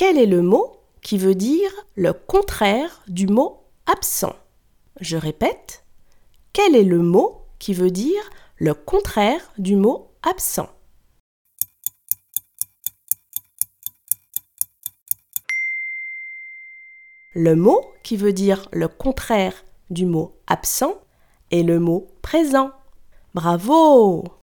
Quel est le mot qui veut dire le contraire du mot absent? Je répète. Quel est le mot qui veut dire le contraire du mot absent? Le mot qui veut dire le contraire du mot absent est le mot présent. Bravo